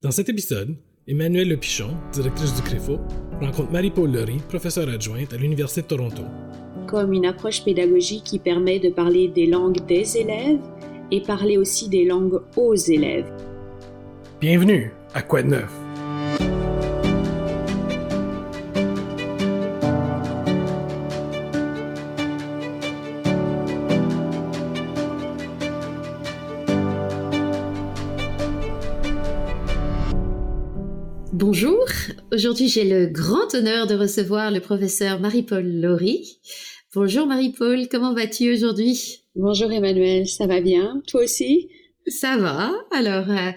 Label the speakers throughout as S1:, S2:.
S1: Dans cet épisode, Emmanuelle Lepichon, directrice du CREFO, rencontre Marie-Paul Lurie, professeure adjointe à l'Université de Toronto.
S2: Comme une approche pédagogique qui permet de parler des langues des élèves et parler aussi des langues aux élèves.
S1: Bienvenue à Quoi de neuf?
S3: Aujourd'hui j'ai le grand honneur de recevoir le professeur Marie-Paul Laurie. Bonjour Marie-Paul, comment vas-tu aujourd'hui?
S2: Bonjour Emmanuel, ça va bien? Toi aussi?
S3: Ça va. Alors, euh,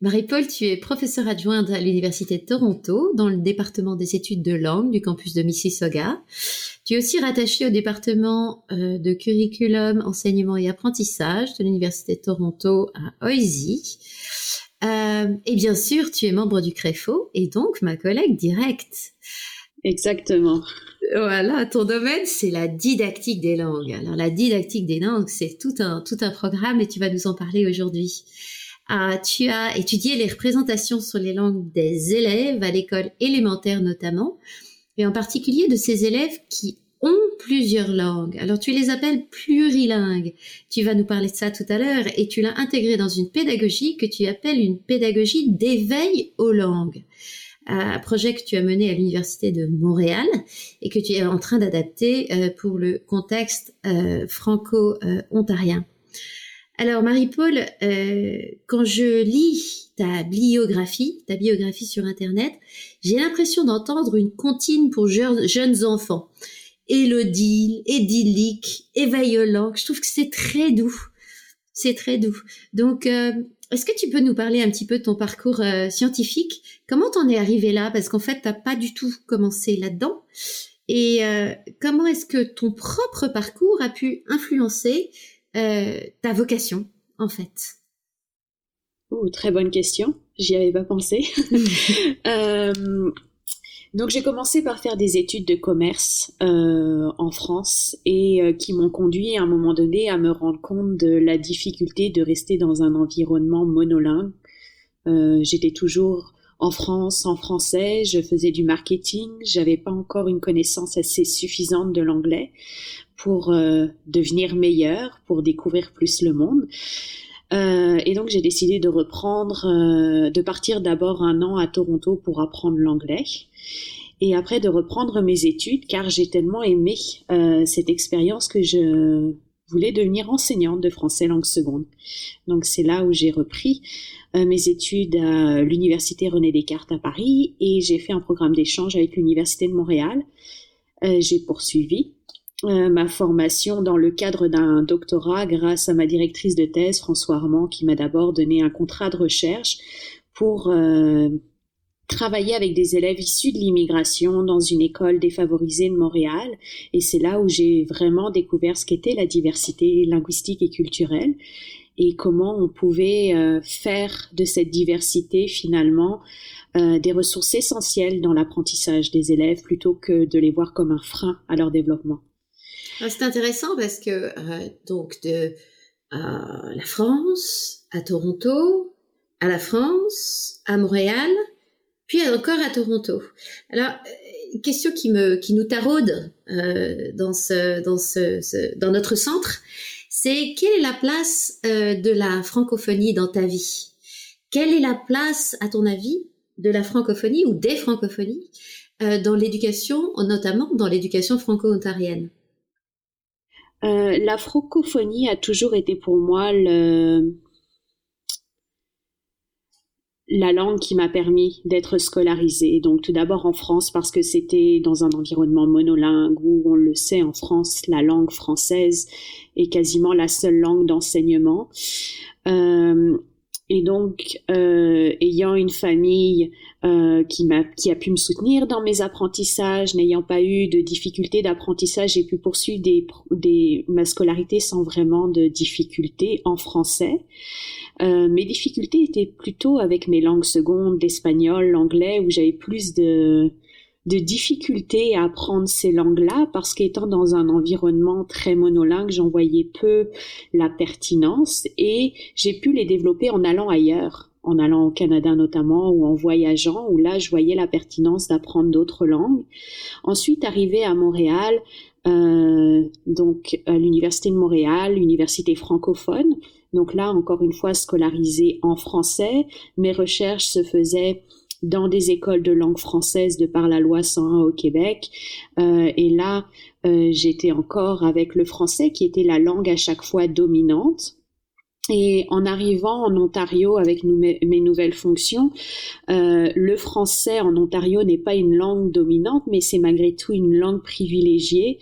S3: Marie-Paul, tu es professeure adjointe à l'Université de Toronto dans le département des études de langue du campus de Mississauga. Tu es aussi rattachée au département euh, de curriculum, enseignement et apprentissage de l'Université de Toronto à Oisy. Euh, et bien sûr, tu es membre du CREFO et donc ma collègue directe.
S2: Exactement.
S3: Voilà, ton domaine, c'est la didactique des langues. Alors la didactique des langues, c'est tout un, tout un programme et tu vas nous en parler aujourd'hui. Ah, tu as étudié les représentations sur les langues des élèves à l'école élémentaire notamment, et en particulier de ces élèves qui ont plusieurs langues. Alors tu les appelles plurilingues. Tu vas nous parler de ça tout à l'heure et tu l'as intégré dans une pédagogie que tu appelles une pédagogie d'éveil aux langues. Un projet que tu as mené à l'université de Montréal et que tu es en train d'adapter euh, pour le contexte euh, franco-ontarien. Alors Marie-Paul, euh, quand je lis ta biographie, ta biographie sur Internet, j'ai l'impression d'entendre une comptine pour jeunes enfants élodile, idyllique, éveillant. Je trouve que c'est très doux. C'est très doux. Donc, euh, est-ce que tu peux nous parler un petit peu de ton parcours euh, scientifique? Comment t'en es arrivé là? Parce qu'en fait, t'as pas du tout commencé là-dedans. Et euh, comment est-ce que ton propre parcours a pu influencer ta vocation, en fait?
S2: Oh, très bonne question. J'y avais pas pensé. Donc j'ai commencé par faire des études de commerce euh, en France et euh, qui m'ont conduit à un moment donné à me rendre compte de la difficulté de rester dans un environnement monolingue. Euh, J'étais toujours en France en français, je faisais du marketing, j'avais pas encore une connaissance assez suffisante de l'anglais pour euh, devenir meilleure, pour découvrir plus le monde. Euh, et donc j'ai décidé de reprendre, euh, de partir d'abord un an à Toronto pour apprendre l'anglais et après de reprendre mes études car j'ai tellement aimé euh, cette expérience que je voulais devenir enseignante de français langue seconde. Donc c'est là où j'ai repris mes études à l'université René Descartes à Paris et j'ai fait un programme d'échange avec l'université de Montréal. j'ai poursuivi euh, ma formation dans le cadre d'un doctorat grâce à ma directrice de thèse, François Armand, qui m'a d'abord donné un contrat de recherche pour euh, travailler avec des élèves issus de l'immigration dans une école défavorisée de Montréal. Et c'est là où j'ai vraiment découvert ce qu'était la diversité linguistique et culturelle et comment on pouvait euh, faire de cette diversité finalement des ressources essentielles dans l'apprentissage des élèves plutôt que de les voir comme un frein à leur développement.
S3: Ah, c'est intéressant parce que euh, donc de la France à Toronto, à la France, à Montréal, puis encore à Toronto. Alors euh, question qui nous taraude euh, dans notre centre, c'est quelle est la place de la francophonie dans ta vie? Quelle est la place, à ton avis, de la francophonie ou des francophonies dans l'éducation, notamment dans l'éducation franco-ontarienne?
S2: Euh, la francophonie a toujours été pour moi le, la langue qui m'a permis d'être scolarisée. Donc tout d'abord en France parce que c'était dans un environnement monolingue où on le sait en France la langue française est quasiment la seule langue d'enseignement. Euh, et donc, euh, ayant une famille euh, qui qui a pu me soutenir dans mes apprentissages, n'ayant pas eu de difficultés d'apprentissage, j'ai pu poursuivre des, des, ma scolarité sans vraiment de difficultés en français. Euh, mes difficultés étaient plutôt avec mes langues secondes, l'espagnol, l'anglais, où j'avais plus de de difficulté à apprendre ces langues-là parce qu'étant dans un environnement très monolingue, j'en voyais peu la pertinence et j'ai pu les développer en allant ailleurs. En allant au Canada notamment ou en voyageant, où là je voyais la pertinence d'apprendre d'autres langues. Ensuite, arrivé à Montréal, euh, donc à l'université de Montréal, université francophone. Donc là, encore une fois, scolarisée en français. Mes recherches se faisaient dans des écoles de langue française de par la loi 101 au Québec. Euh, et là, euh, j'étais encore avec le français qui était la langue à chaque fois dominante. Et en arrivant en Ontario avec mes nouvelles fonctions, euh, le français en Ontario n'est pas une langue dominante, mais c'est malgré tout une langue privilégiée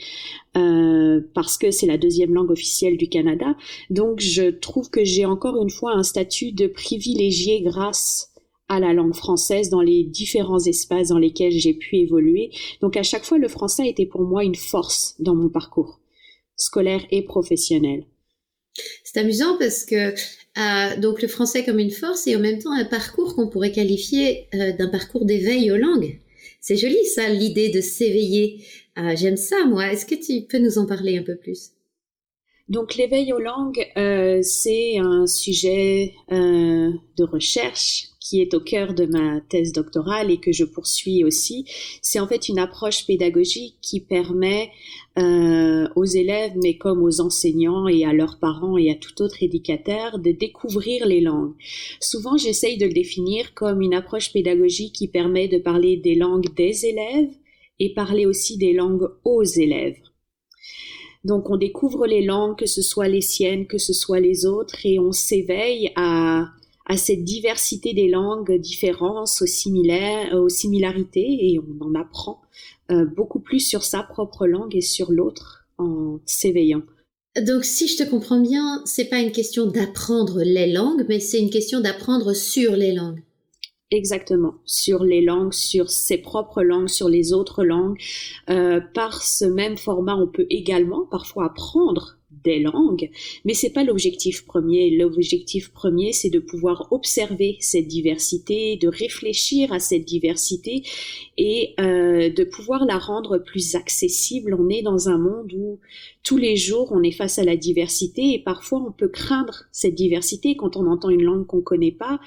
S2: euh, parce que c'est la deuxième langue officielle du Canada. Donc je trouve que j'ai encore une fois un statut de privilégié grâce à la langue française dans les différents espaces dans lesquels j'ai pu évoluer. Donc à chaque fois, le français a été pour moi une force dans mon parcours scolaire et professionnel.
S3: C'est amusant parce que euh, donc le français comme une force et en même temps un parcours qu'on pourrait qualifier euh, d'un parcours d'éveil aux langues. C'est joli ça, l'idée de s'éveiller. Euh, j'aime ça moi. Est-ce que tu peux nous en parler un peu plus?
S2: Donc l'éveil aux langues, c'est un sujet de recherche qui est au cœur de ma thèse doctorale et que je poursuis aussi. C'est en fait une approche pédagogique qui permet euh, aux élèves, mais comme aux enseignants et à leurs parents et à tout autre éducateur, de découvrir les langues. Souvent, j'essaye de le définir comme une approche pédagogique qui permet de parler des langues des élèves et parler aussi des langues aux élèves. Donc on découvre les langues, que ce soit les siennes, que ce soit les autres, et on s'éveille à, à cette diversité des langues, différences, aux, similaires, aux similarités, et on en apprend euh, beaucoup plus sur sa propre langue et sur l'autre en s'éveillant.
S3: Donc, si je te comprends bien, c'est pas une question d'apprendre les langues, mais c'est une question d'apprendre sur les langues.
S2: Exactement, sur les langues, sur ses propres langues, sur les autres langues. Euh, par ce même format, on peut également parfois apprendre des langues, mais c'est pas l'objectif premier. L'objectif premier, c'est de pouvoir observer cette diversité, de réfléchir à cette diversité et euh, de pouvoir la rendre plus accessible. On est dans un monde où tous les jours on est face à la diversité et parfois on peut craindre cette diversité quand on entend une langue qu'on connaît pas.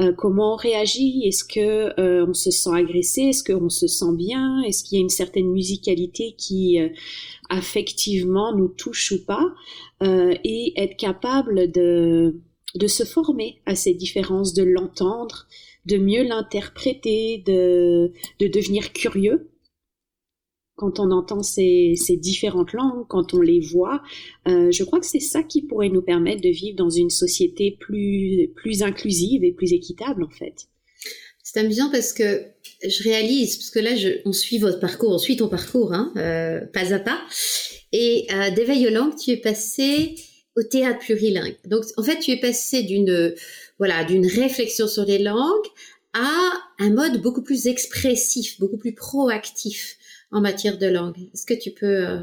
S2: Euh, comment on réagit? Est-ce que euh, on se sent agressé? Est-ce qu'on se sent bien? Est-ce qu'il y a une certaine musicalité qui affectivement nous touche ou pas, euh, et être capable de, de se former à ces différences, de l'entendre, de mieux l'interpréter, de, de devenir curieux quand on entend ces, différentes langues, quand on les voit, euh, je crois que c'est ça qui pourrait nous permettre de vivre dans une société plus, plus inclusive et plus équitable en fait.
S3: C'est amusant parce que je réalise, parce que là, je, on suit votre parcours, on suit ton parcours, hein, euh, pas à pas. Et euh, d'éveil aux langues, tu es passé au théâtre plurilingue. Donc, en fait, tu es passé d'une voilà d'une réflexion sur les langues à un mode beaucoup plus expressif, beaucoup plus proactif en matière de langue. Est-ce que tu peux euh,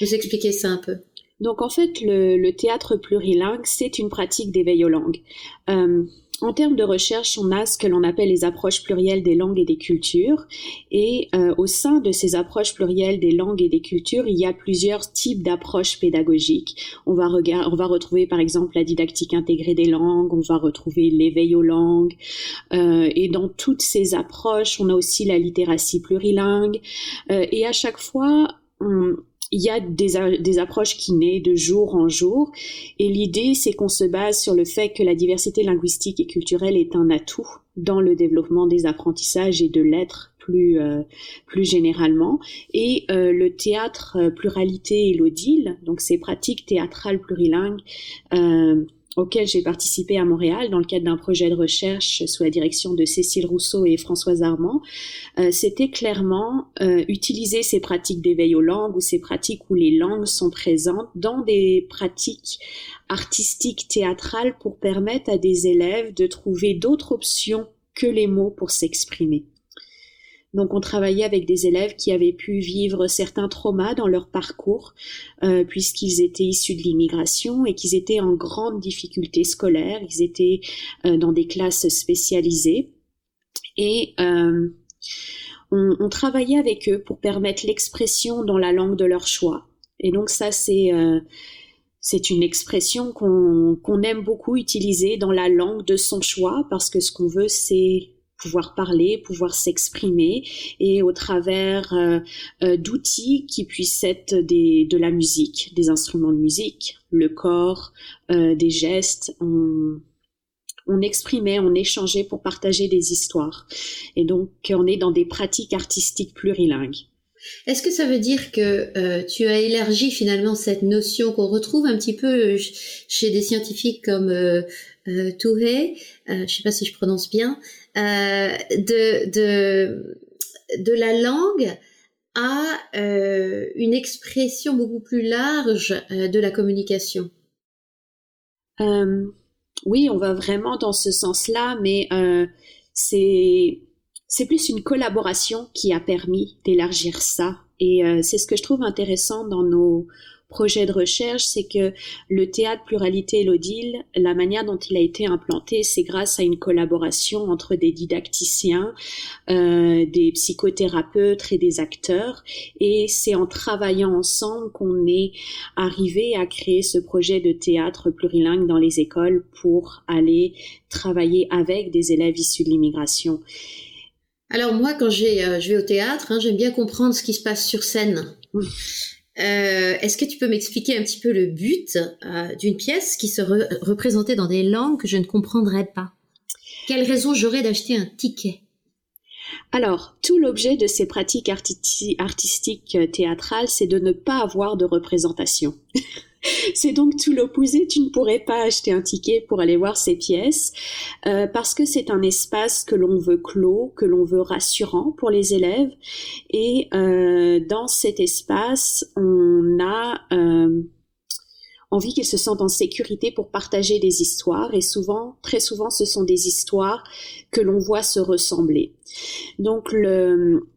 S3: nous expliquer ça un peu?
S2: Donc, en fait, le, théâtre plurilingue, c'est une pratique d'éveil aux langues. Euh, en termes de recherche, on a ce que l'on appelle les approches plurielles des langues et des cultures. Et euh, au sein de ces approches plurielles des langues et des cultures, il y a plusieurs types d'approches pédagogiques. On va, on va retrouver par exemple la didactique intégrée des langues, on va retrouver l'éveil aux langues. Euh, et dans toutes ces approches, on a aussi la littératie plurilingue. Euh, et à chaque fois, il y a des, des, approches qui naissent de jour en jour. Et l'idée c'est qu'on se base sur le fait que la diversité linguistique et culturelle est un atout dans le développement des apprentissages et de l'être plus euh, plus généralement. Et euh, le théâtre euh, pluralité et l'odile donc ces pratiques théâtrales plurilingues auquel j'ai participé à Montréal dans le cadre d'un projet de recherche sous la direction de Cécile Rousseau et Françoise Armand, euh, c'était clairement euh, utiliser ces pratiques d'éveil aux langues ou ces pratiques où les langues sont présentes dans des pratiques artistiques théâtrales pour permettre à des élèves de trouver d'autres options que les mots pour s'exprimer. Donc on travaillait avec des élèves qui avaient pu vivre certains traumas dans leur parcours, euh, puisqu'ils étaient issus de l'immigration et qu'ils étaient en grande difficulté scolaire, ils étaient euh, dans des classes spécialisées. Et euh, on, travaillait avec eux pour permettre l'expression dans la langue de leur choix. Et donc ça, c'est c'est une expression qu'on aime beaucoup utiliser dans la langue de son choix parce que ce qu'on veut, c'est pouvoir parler, pouvoir s'exprimer et au travers euh, euh, d'outils qui puissent être des, de la musique, des instruments de musique, le corps, euh, des gestes. On, on exprimait, on échangeait pour partager des histoires. Et donc, on est dans des pratiques artistiques plurilingues.
S3: Est-ce que ça veut dire que euh, tu as élargi finalement cette notion qu'on retrouve un petit peu chez des scientifiques comme euh, euh, Touhé, euh, je ne sais pas si je prononce bien, de, de, de la langue à une expression beaucoup plus large de la communication
S2: Oui, on va vraiment dans ce sens-là, mais c'est plus une collaboration qui a permis d'élargir ça. Et euh, c'est ce que je trouve intéressant dans nos projets de recherche, c'est que le théâtre pluralité l'Odile, la manière dont il a été implanté, c'est grâce à une collaboration entre des didacticiens, euh, des psychothérapeutes et des acteurs. Et c'est en travaillant ensemble qu'on est arrivé à créer ce projet de théâtre plurilingue dans les écoles pour aller travailler avec des élèves issus de l'immigration.
S3: Alors moi, quand euh, je vais au théâtre, hein, j'aime bien comprendre ce qui se passe sur scène. Euh, est-ce que tu peux m'expliquer un petit peu le but euh, d'une pièce qui se représentait dans des langues que je ne comprendrais pas? Quelle raison j'aurais d'acheter un ticket?
S2: Alors, tout l'objet de ces pratiques artistiques théâtrales, c'est de ne pas avoir de représentation. C'est donc tout l'opposé. Tu ne pourrais pas acheter un ticket pour aller voir ces pièces euh, parce que c'est un espace que l'on veut clos, que l'on veut rassurant pour les élèves. Et euh, dans cet espace, on a euh, envie qu'ils se sentent en sécurité pour partager des histoires. Et souvent, très souvent, ce sont des histoires que l'on voit se ressembler. Donc le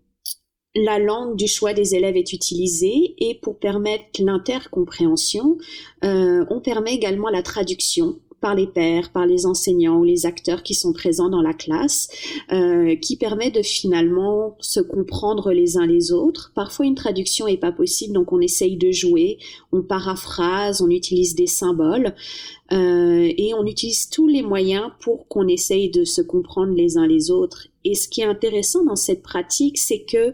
S2: la langue du choix des élèves est utilisée et pour permettre l'intercompréhension, euh, on permet également la traduction par les pairs, par les enseignants ou les acteurs qui sont présents dans la classe, euh, qui permet de finalement se comprendre les uns les autres. Parfois, une traduction est pas possible, donc on essaye de jouer, on paraphrase, on utilise des symboles euh, et on utilise tous les moyens pour qu'on essaye de se comprendre les uns les autres. Et ce qui est intéressant dans cette pratique, c'est que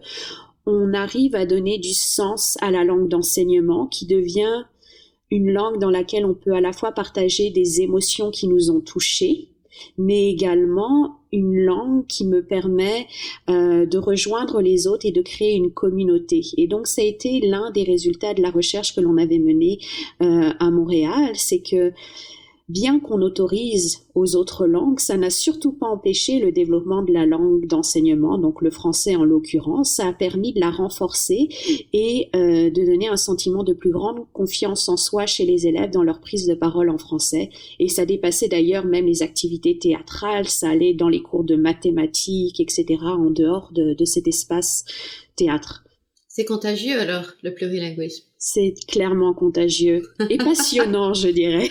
S2: on arrive à donner du sens à la langue d'enseignement qui devient une langue dans laquelle on peut à la fois partager des émotions qui nous ont touchés, mais également une langue qui me permet euh, de rejoindre les autres et de créer une communauté. Et donc ça a été l'un des résultats de la recherche que l'on avait menée euh, à Montréal, c'est que Bien qu'on autorise aux autres langues, ça n'a surtout pas empêché le développement de la langue d'enseignement, donc le français en l'occurrence. Ça a permis de la renforcer et euh, de donner un sentiment de plus grande confiance en soi chez les élèves dans leur prise de parole en français. Et ça dépassait d'ailleurs même les activités théâtrales, ça allait dans les cours de mathématiques, etc., en dehors de, de cet espace théâtre.
S3: C'est contagieux alors, le plurilinguisme?
S2: C'est clairement contagieux et passionnant, je dirais.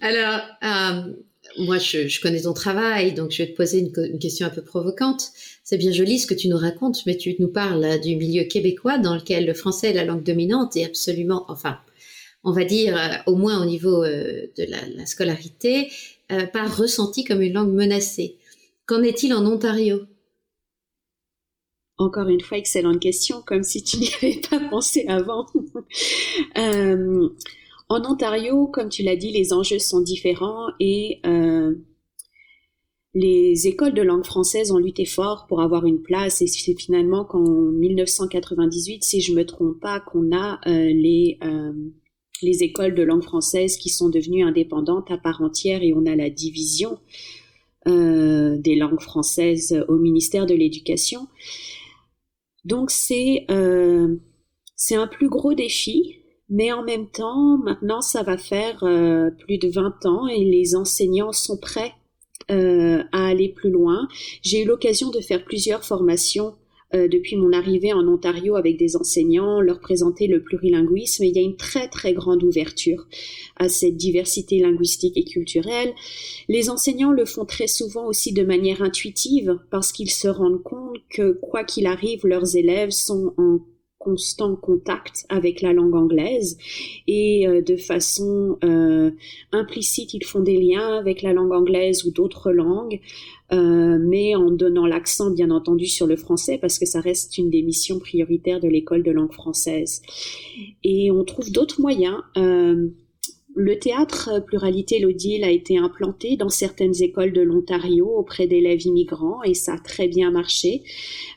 S3: Alors, euh, moi, je, connais ton travail, donc je vais te poser une, question un peu provocante. C'est bien joli ce que tu nous racontes, mais tu nous parles du milieu québécois dans lequel le français est la langue dominante et absolument, enfin, on va dire, euh, au moins au niveau euh, de la, scolarité, pas ressenti comme une langue menacée. Qu'en est-il en Ontario?
S2: Encore une fois, excellente question, comme si tu n'y avais pas pensé avant. euh, en Ontario, comme tu l'as dit, les enjeux sont différents et euh, les écoles de langue française ont lutté fort pour avoir une place et c'est finalement qu'en 1998, si je me trompe pas, qu'on a euh, les euh, les écoles de langue française qui sont devenues indépendantes à part entière et on a la division euh, des langues françaises au ministère de l'Éducation. Donc c'est euh, c'est un plus gros défi, mais en même temps, maintenant ça va faire euh, plus de 20 ans et les enseignants sont prêts euh, à aller plus loin. J'ai eu l'occasion de faire plusieurs formations euh, depuis mon arrivée en Ontario avec des enseignants, leur présenter le plurilinguisme. il y a une très très grande ouverture à cette diversité linguistique et culturelle. Les enseignants le font très souvent aussi de manière intuitive parce qu'ils se rendent compte que quoi qu'il arrive, leurs élèves sont en constant contact avec la langue anglaise et euh, de façon euh, implicite, ils font des liens avec la langue anglaise ou d'autres langues, euh, mais en donnant l'accent bien entendu sur le français parce que ça reste une des missions prioritaires de l'école de langue française. Et on trouve d'autres moyens. Le théâtre Pluralité Lodile a été implanté dans certaines écoles de l'Ontario auprès d'élèves immigrants et ça a très bien marché.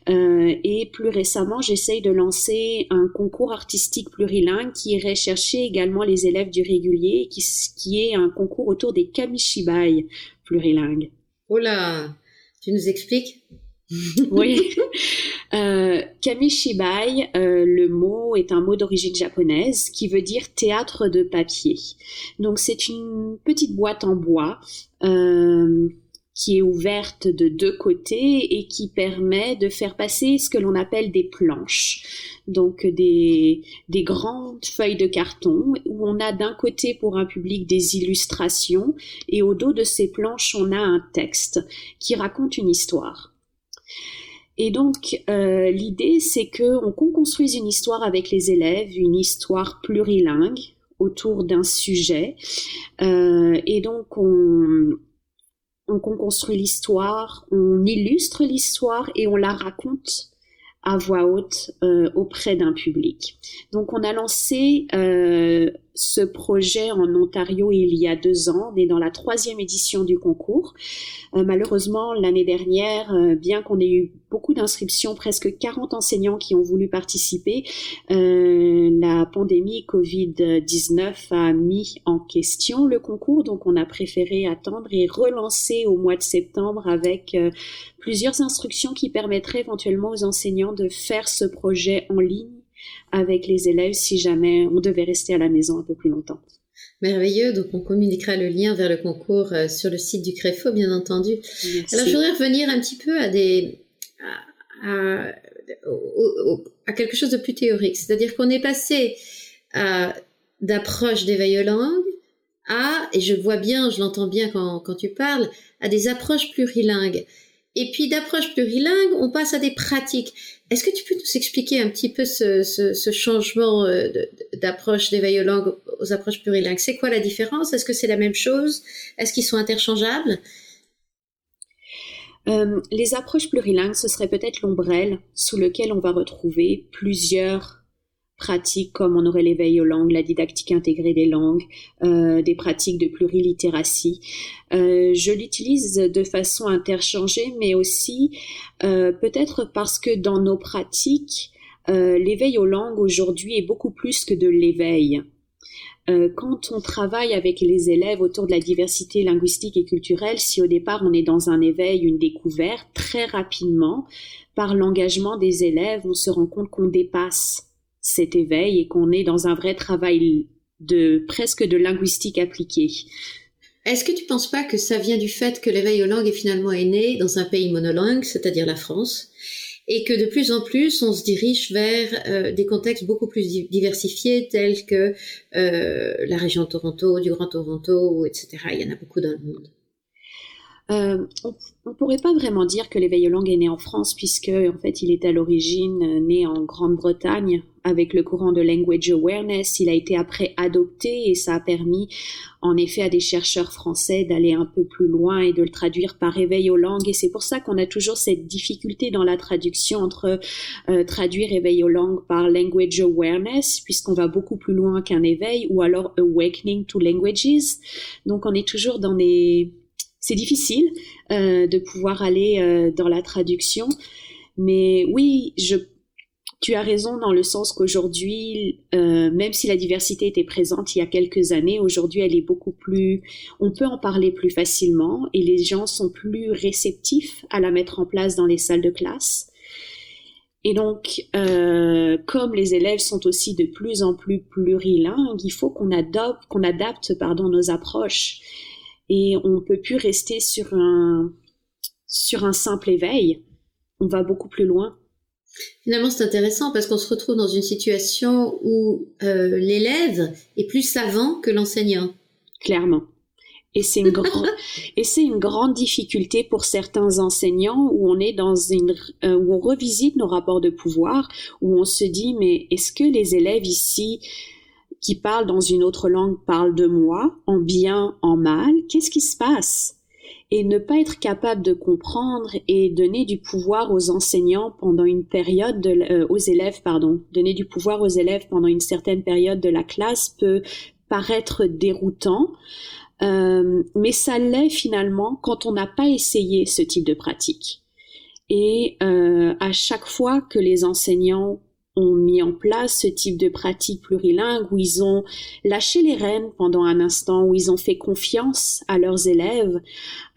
S2: Euh, et plus récemment, j'essaye de lancer un concours artistique plurilingue qui irait chercher également les élèves du régulier, qui, qui est un concours autour des kamishibai plurilingues.
S3: Oh là, tu nous expliques
S2: oui. Euh, Kamishibai, euh, le mot est un mot d'origine japonaise qui veut dire théâtre de papier. Donc c'est une petite boîte en bois euh, qui est ouverte de deux côtés et qui permet de faire passer ce que l'on appelle des planches. Donc des, des grandes feuilles de carton où on a d'un côté pour un public des illustrations et au dos de ces planches on a un texte qui raconte une histoire. Et donc euh, l'idée c'est que on construise une histoire avec les élèves, une histoire plurilingue autour d'un sujet. Euh, et donc on, on construit l'histoire, on illustre l'histoire et on la raconte à voix haute euh, auprès d'un public. Donc on a lancé ce projet en Ontario il y a deux ans. On est dans la troisième édition du concours. Euh, malheureusement, l'année dernière, bien qu'on ait eu beaucoup d'inscriptions, presque 40 enseignants qui ont voulu participer, la pandémie Covid-19 a mis en question le concours. Donc on a préféré attendre et relancer au mois de septembre avec plusieurs instructions qui permettraient éventuellement aux enseignants de faire ce projet en ligne avec les élèves si jamais on devait rester à la maison un peu plus longtemps.
S3: Merveilleux, donc on communiquera le lien vers le concours euh, sur le site du CREFO, bien entendu. Alors je voudrais revenir un petit peu à des à, quelque chose de plus théorique, c'est-à-dire qu'on est passé d'approche d'éveil aux langues à, et je vois bien, je l'entends bien quand, quand tu parles, à des approches plurilingues. Et puis d'approche plurilingue, on passe à des pratiques. Est-ce que tu peux nous expliquer un petit peu ce, changement euh, d'approche d'éveil aux langues aux approches plurilingues? C'est quoi la différence? Est-ce que c'est la même chose? Est-ce qu'ils sont interchangeables?
S2: Euh, Les approches plurilingues, ce serait peut-être l'ombrelle sous lequel on va retrouver plusieurs pratiques comme on aurait l'éveil aux langues, la didactique intégrée des langues, euh, des pratiques de plurilittératie. Euh, je l'utilise de façon interchangée, mais aussi euh, peut-être parce que dans nos pratiques, l'éveil aux langues aujourd'hui est beaucoup plus que de l'éveil. quand on travaille avec les élèves autour de la diversité linguistique et culturelle, si au départ on est dans un éveil, une découverte, très rapidement, par l'engagement des élèves, on se rend compte qu'on dépasse cet éveil et qu'on est dans un vrai travail de presque de linguistique appliquée.
S3: Est-ce que tu penses pas que ça vient du fait que l'éveil aux langues est finalement né dans un pays monolingue, c'est-à-dire la France, et que de plus en plus on se dirige vers euh, des contextes beaucoup plus diversifiés tels que euh, la région de Toronto, du Grand Toronto, etc. Il y en a beaucoup dans le monde.
S2: Euh, on ne pourrait pas vraiment dire que l'éveil aux langues est né en France, puisque en fait il est à l'origine euh, né en Grande-Bretagne avec le courant de language awareness. Il a été après adopté et ça a permis en effet à des chercheurs français d'aller un peu plus loin et de le traduire par éveil aux langues. Et c'est pour ça qu'on a toujours cette difficulté dans la traduction entre euh, traduire éveil aux langues par language awareness, puisqu'on va beaucoup plus loin qu'un éveil, ou alors awakening to languages. Donc on est toujours dans des c'est difficile euh, de pouvoir aller euh, dans la traduction. Mais oui, tu as raison dans le sens qu'aujourd'hui, euh, même si la diversité était présente il y a quelques années, aujourd'hui elle est beaucoup plus, on peut en parler plus facilement et les gens sont plus réceptifs à la mettre en place dans les salles de classe. Et donc, comme les élèves sont aussi de plus en plus plurilingues, il faut qu'on adopte, qu'on adapte, pardon, nos approches et on peut plus rester sur un sur un simple éveil. On va beaucoup plus loin.
S3: Finalement, c'est intéressant parce qu'on se retrouve dans une situation où euh, l'élève est plus savant que l'enseignant.
S2: Clairement. Et c'est une grande et c'est une grande difficulté pour certains enseignants où on est dans une euh, où on revisite nos rapports de pouvoir où on se dit mais est-ce que les élèves ici qui parlent dans une autre langue parlent de moi en bien en mal qu'est-ce qui se passe? Et ne pas être capable de comprendre et donner du pouvoir aux enseignants pendant une période de, euh, aux élèves pardon donner du pouvoir aux élèves pendant une certaine période de la classe peut paraître déroutant euh, mais ça l'est finalement quand on n'a pas essayé ce type de pratique. Et euh, à chaque fois que les enseignants ont mis en place ce type de pratique plurilingue où ils ont lâché les rênes pendant un instant, où ils ont fait confiance à leurs élèves,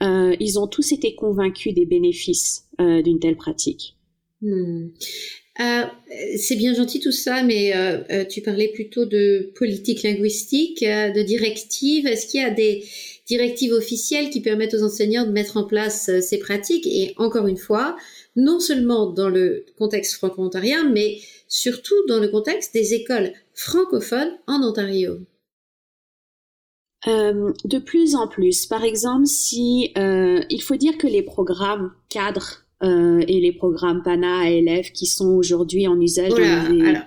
S2: euh, ils ont tous été convaincus des bénéfices euh, d'une telle pratique.
S3: Hmm. Euh, c'est bien gentil tout ça, mais tu parlais plutôt de politique linguistique, de directives. Est-ce qu'il y a des directives officielles qui permettent aux enseignants de mettre en place ces pratiques? Et encore une fois, non seulement dans le contexte franco-ontarien, mais surtout dans le contexte des écoles francophones en Ontario.
S2: de plus en plus. Par exemple, si il faut dire que les programmes cadres euh, et les programmes PANA à élèves qui sont aujourd'hui en usage
S3: voilà, dans les... alors,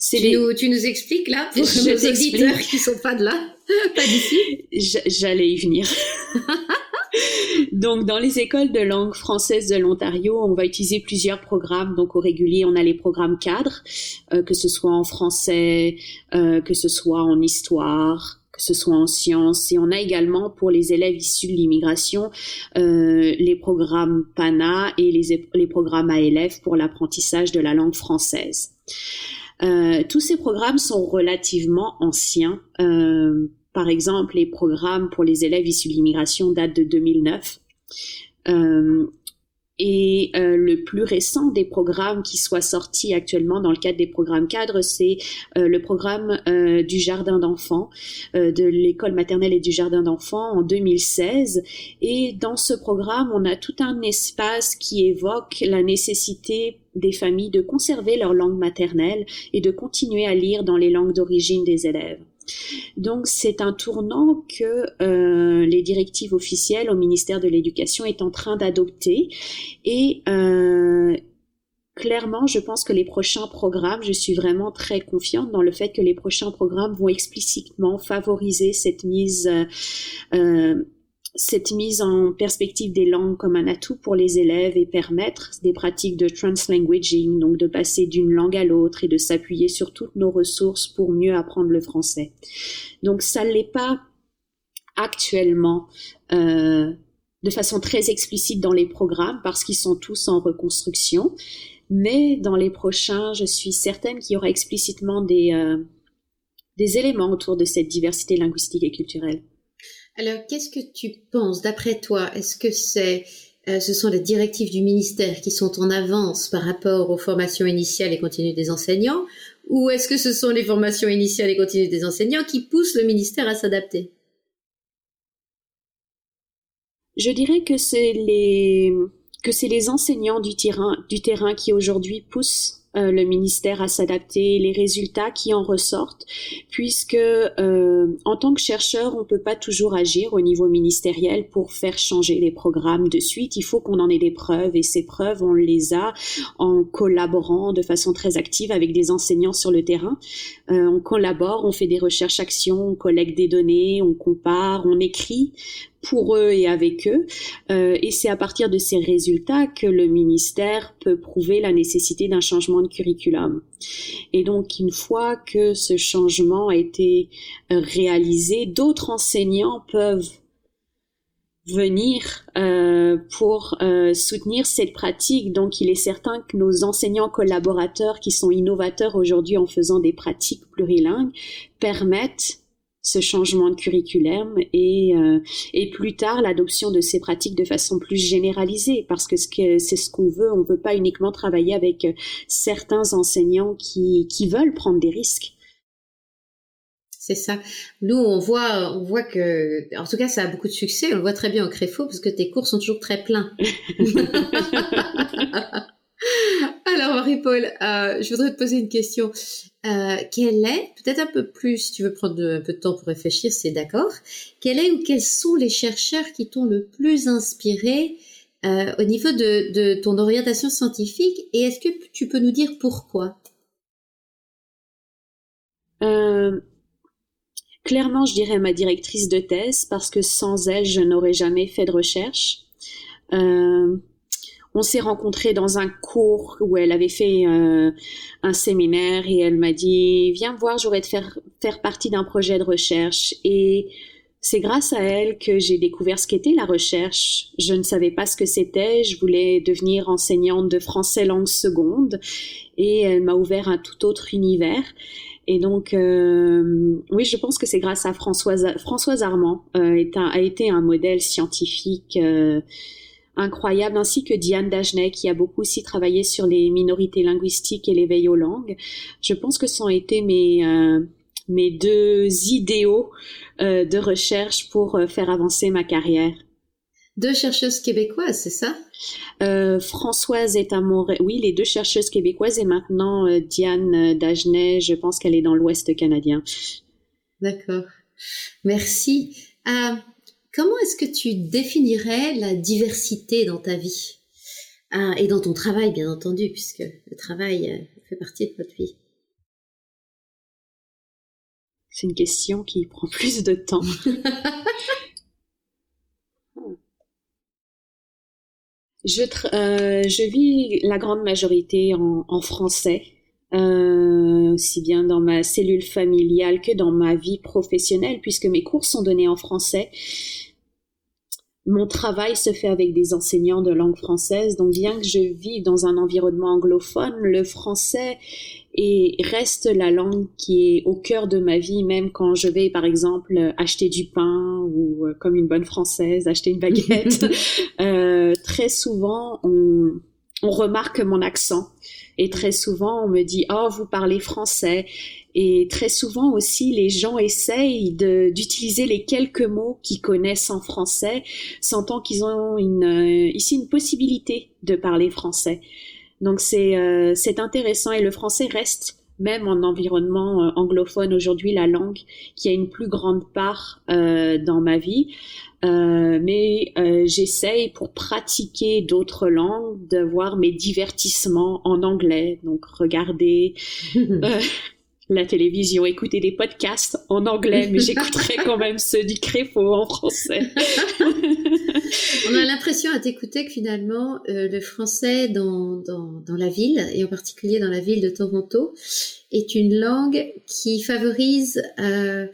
S3: tu, les... nous, tu nous expliques là pour Je nos auditeurs qui sont pas de là, pas d'ici.
S2: J'allais y venir. Donc, dans les écoles de langue française de l'Ontario, on va utiliser plusieurs programmes. Donc, au régulier, on a les programmes cadres, euh, que ce soit en français, euh, que ce soit en histoire, que ce soit en sciences. Et on a également pour les élèves issus de l'immigration euh, les programmes PANA et les, les programmes ALF pour l'apprentissage de la langue française. Tous ces programmes sont relativement anciens. Par exemple, les programmes pour les élèves issus de l'immigration datent de 2009. Euh, et euh, le plus récent des programmes qui soit sorti actuellement dans le cadre des programmes cadres, c'est euh, le programme du jardin d'enfants, de l'école maternelle et du jardin d'enfants en 2016. Et dans ce programme, on a tout un espace qui évoque la nécessité des familles de conserver leur langue maternelle et de continuer à lire dans les langues d'origine des élèves. Donc c'est un tournant que euh, les directives officielles au ministère de l'Éducation est en train d'adopter. Et euh, clairement, je pense que les prochains programmes, je suis vraiment très confiante dans le fait que les prochains programmes vont explicitement favoriser cette mise euh, cette mise en perspective des langues comme un atout pour les élèves et permettre des pratiques de translanguaging, donc de passer d'une langue à l'autre et de s'appuyer sur toutes nos ressources pour mieux apprendre le français. Donc ça ne l'est pas actuellement euh, de façon très explicite dans les programmes parce qu'ils sont tous en reconstruction, mais dans les prochains, je suis certaine qu'il y aura explicitement des, euh, des éléments autour de cette diversité linguistique et culturelle.
S3: Alors, qu'est-ce que tu penses, d'après toi Est-ce que c'est, euh, ce sont les directives du ministère qui sont en avance par rapport aux formations initiales et continues des enseignants? Ou est-ce que ce sont les formations initiales et continues des enseignants qui poussent le ministère à s'adapter?
S2: Je dirais que c'est les que c'est les enseignants du terrain, du terrain qui aujourd'hui poussent euh, le ministère à s'adapter, les résultats qui en ressortent, puisque euh, en tant que chercheur, on peut pas toujours agir au niveau ministériel pour faire changer les programmes de suite. Il faut qu'on en ait des preuves et ces preuves, on les a en collaborant de façon très active avec des enseignants sur le terrain. Euh, on collabore, on fait des recherches-actions, on collecte des données, on compare, on écrit pour eux et avec eux. Euh, et c'est à partir de ces résultats que le ministère peut prouver la nécessité d'un changement de curriculum. Et donc, une fois que ce changement a été euh, réalisé, d'autres enseignants peuvent venir euh, pour euh, soutenir cette pratique. Donc, il est certain que nos enseignants collaborateurs qui sont innovateurs aujourd'hui en faisant des pratiques plurilingues permettent ce changement de curriculum et, euh, et plus tard l'adoption de ces pratiques de façon plus généralisée parce que c'est ce qu'on veut. On veut pas uniquement travailler avec certains enseignants qui, qui veulent prendre des risques.
S3: C'est ça. Nous, on voit, on voit que, en tout cas, ça a beaucoup de succès. On le voit très bien au Créfo parce que tes cours sont toujours très pleins. Alors, Marie-Paul, euh, je voudrais te poser une question. euh, quel est, peut-être un peu plus, si tu veux prendre un peu de temps pour réfléchir, c'est d'accord, quel est ou quels sont les chercheurs qui t'ont le plus inspiré euh, au niveau de, ton orientation scientifique et est-ce que tu peux nous dire pourquoi?
S2: Clairement, je dirais ma directrice de thèse parce que sans elle, je n'aurais jamais fait de recherche. On s'est rencontrés dans un cours où elle avait fait euh, un séminaire et elle m'a dit viens voir, j'aurais de faire faire partie d'un projet de recherche et c'est grâce à elle que j'ai découvert ce qu'était la recherche. Je ne savais pas ce que c'était, je voulais devenir enseignante de français langue seconde et elle m'a ouvert un tout autre univers. Et donc, euh, oui, je pense que c'est grâce à Françoise, Françoise Armand, euh, a été un modèle scientifique euh, incroyable, ainsi que Diane Dagenet, qui a beaucoup aussi travaillé sur les minorités linguistiques et l'éveil aux langues. Je pense que ce ont été mes, euh, mes deux idéaux euh, de recherche pour euh, faire avancer ma carrière.
S3: Deux chercheuses québécoises, c'est ça?
S2: Euh, Françoise est à Montréal. Oui, les deux chercheuses québécoises et maintenant euh, Diane Dagenet, je pense qu'elle est dans l'Ouest canadien.
S3: D'accord. Merci. Comment est-ce que tu définirais la diversité dans ta vie? Ah, et dans ton travail, bien entendu, puisque le travail euh, fait partie de votre vie.
S2: C'est une question qui prend plus de temps. je, euh, je, vis la grande majorité en, en français, euh, aussi bien dans ma cellule familiale que dans ma vie professionnelle, puisque mes cours sont donnés en français mon travail se fait avec des enseignants de langue française, donc bien que je vive dans un environnement anglophone, le français et reste la langue qui est au cœur de ma vie, même quand je vais, par exemple, acheter du pain ou, euh, comme une bonne française, acheter une baguette. euh, très souvent, on, on remarque mon accent. Et très souvent, on me dit, oh, vous parlez français. Et très souvent aussi, les gens essayent d'utiliser les quelques mots qu'ils connaissent en français, sentant qu'ils ont une, euh, ici une possibilité de parler français. Donc c'est euh, intéressant et le français reste même en environnement euh, anglophone aujourd'hui la langue qui a une plus grande part dans ma vie. Euh, mais euh, j'essaye pour pratiquer d'autres langues de voir mes divertissements en anglais, donc regarder euh, la télévision, écouter des podcasts en anglais, mais j'écouterai quand même ceux du Créfo en français.
S3: On a l'impression à t'écouter que finalement euh, le français dans, dans, la ville, et en particulier dans la ville de Toronto, est une langue qui favorise euh,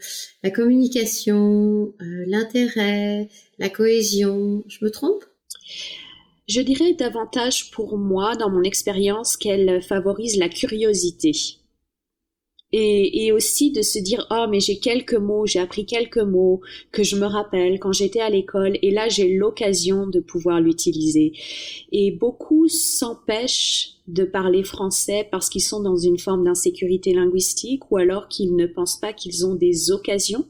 S3: la communication, euh, l'intérêt, la cohésion. Je me trompe?
S2: Je dirais davantage pour moi, dans mon expérience, qu'elle favorise la curiosité et, et, aussi de se dire oh mais j'ai quelques mots j'ai appris quelques mots que je me rappelle quand j'étais à l'école et là j'ai l'occasion de pouvoir l'utiliser. Et beaucoup s'empêchent de parler français parce qu'ils sont dans une forme d'insécurité linguistique ou alors qu'ils ne pensent pas qu'ils ont des occasions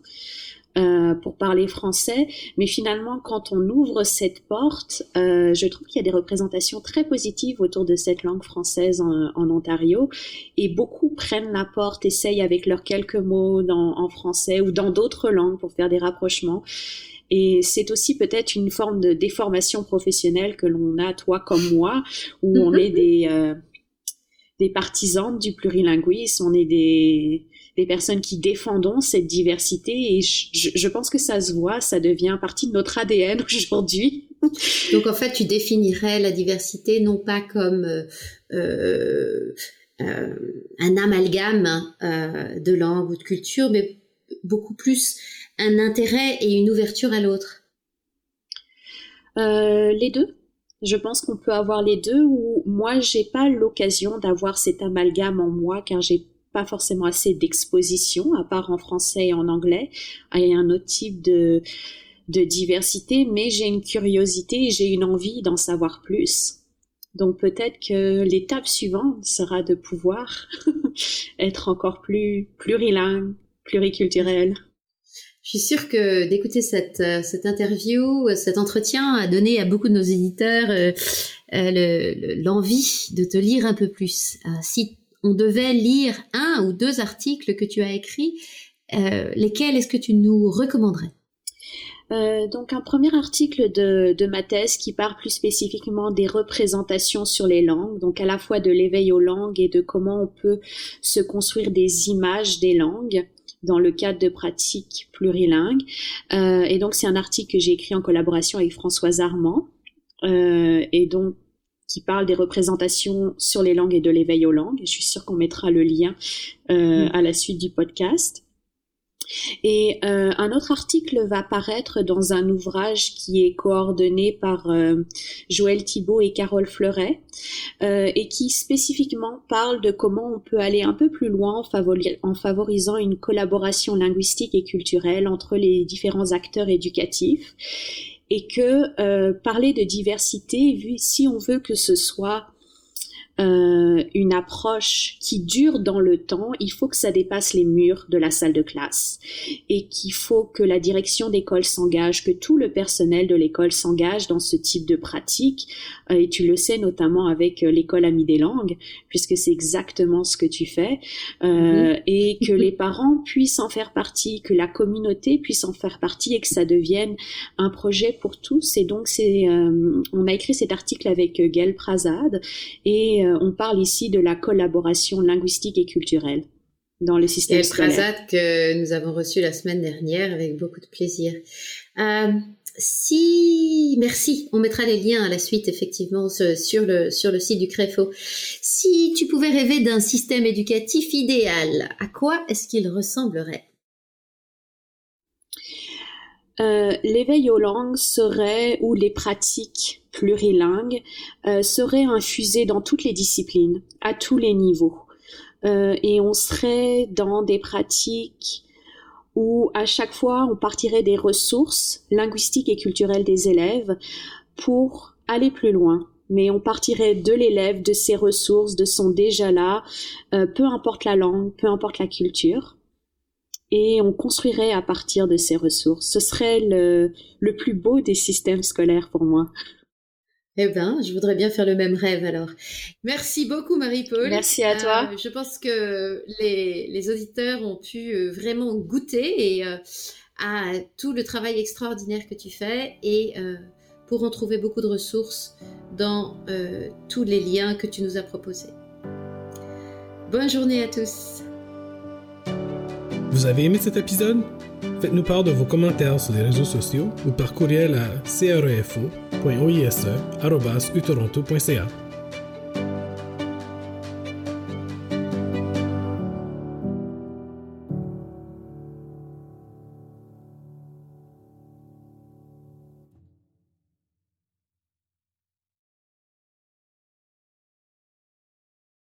S2: euh, pour parler français. Mais finalement, quand on ouvre cette porte, euh, je trouve qu'il y a des représentations très positives autour de cette langue française en, en Ontario. Et beaucoup prennent la porte, essayent avec leurs quelques mots dans, en français ou dans d'autres langues pour faire des rapprochements. Et c'est aussi peut-être une forme de déformation professionnelle que l'on a, toi comme moi, où on est des, euh, des partisans du plurilinguisme, on est des, des personnes qui défendons cette diversité et je, je, pense que ça se voit, ça devient partie de notre ADN aujourd'hui.
S3: Donc en fait, tu définirais la diversité non pas comme euh, euh, euh un amalgame euh, de langue ou de culture, mais beaucoup plus un intérêt et une ouverture à l'autre.
S2: Les deux. Je pense qu'on peut avoir les deux ou moi j'ai pas l'occasion d'avoir cet amalgame en moi car j'ai pas forcément assez d'exposition, à part en français et en anglais. Il a un autre type de, de diversité, mais j'ai une curiosité et j'ai une envie d'en savoir plus. Donc peut-être que l'étape suivante sera de pouvoir être encore plus plurilingue, pluriculturel.
S3: Je suis sûre que d'écouter cette, cette interview, cet entretien a donné à beaucoup de nos éditeurs euh, euh, l'envie de te lire un peu plus. Euh, on devait lire un ou deux articles que tu as écrits, euh, lesquels est-ce que tu nous recommanderais?
S2: Euh, donc un premier article de, de, ma thèse qui parle plus spécifiquement des représentations sur les langues, donc à la fois de l'éveil aux langues et de comment on peut se construire des images des langues dans le cadre de pratiques plurilingues. Euh, et donc c'est un article que j'ai écrit en collaboration avec Françoise Armand, euh, et donc qui parle des représentations sur les langues et de l'éveil aux langues. Je suis sûre qu'on mettra le lien euh, mm. à la suite du podcast. Et euh, un autre article va paraître dans un ouvrage qui est coordonné par euh, Joël Thibault et Carole Fleuret euh, et qui spécifiquement parle de comment on peut aller un peu plus loin en, en favorisant une collaboration linguistique et culturelle entre les différents acteurs éducatifs et que parler de diversité, vu si on veut que ce soit euh, une approche qui dure dans le temps, il faut que ça dépasse les murs de la salle de classe et qu'il faut que la direction d'école s'engage, que tout le personnel de l'école s'engage dans ce type de pratique. Euh, et tu le sais notamment avec euh, l'école amie des langues, puisque c'est exactement ce que tu fais, euh, et que les parents puissent en faire partie, que la communauté puisse en faire partie et que ça devienne un projet pour tous. Et donc c'est, on a écrit cet article avec Gail Prazad et euh, on parle ici de la collaboration linguistique et culturelle dans le système
S3: et scolaire. que nous avons reçu la semaine dernière avec beaucoup de plaisir. Euh, si, merci, on mettra les liens à la suite effectivement sur le, sur le site du CREFO. Si tu pouvais rêver d'un système éducatif idéal, à quoi est-ce qu'il ressemblerait?
S2: Euh, L'éveil aux langues serait, ou les pratiques plurilingue euh, serait infusé dans toutes les disciplines, à tous les niveaux. Euh, et on serait dans des pratiques où à chaque fois on partirait des ressources linguistiques et culturelles des élèves pour aller plus loin. Mais on partirait de l'élève, de ses ressources, de son déjà là, euh, peu importe la langue, peu importe la culture et on construirait à partir de ces ressources. Ce serait le, le plus beau des systèmes scolaires pour moi.
S3: Eh bien, je voudrais bien faire le même rêve alors. Merci beaucoup Marie-Paul.
S2: Merci à toi.
S3: Euh, je pense que les, auditeurs ont pu euh, vraiment goûter et, euh, à tout le travail extraordinaire que tu fais et pourront trouver beaucoup de ressources dans tous les liens que tu nous as proposés. Bonne journée à tous.
S1: Vous avez aimé cet épisode? Faites-nous part de vos commentaires sur les réseaux sociaux ou par courriel à crefo.oise.utoronto.ca.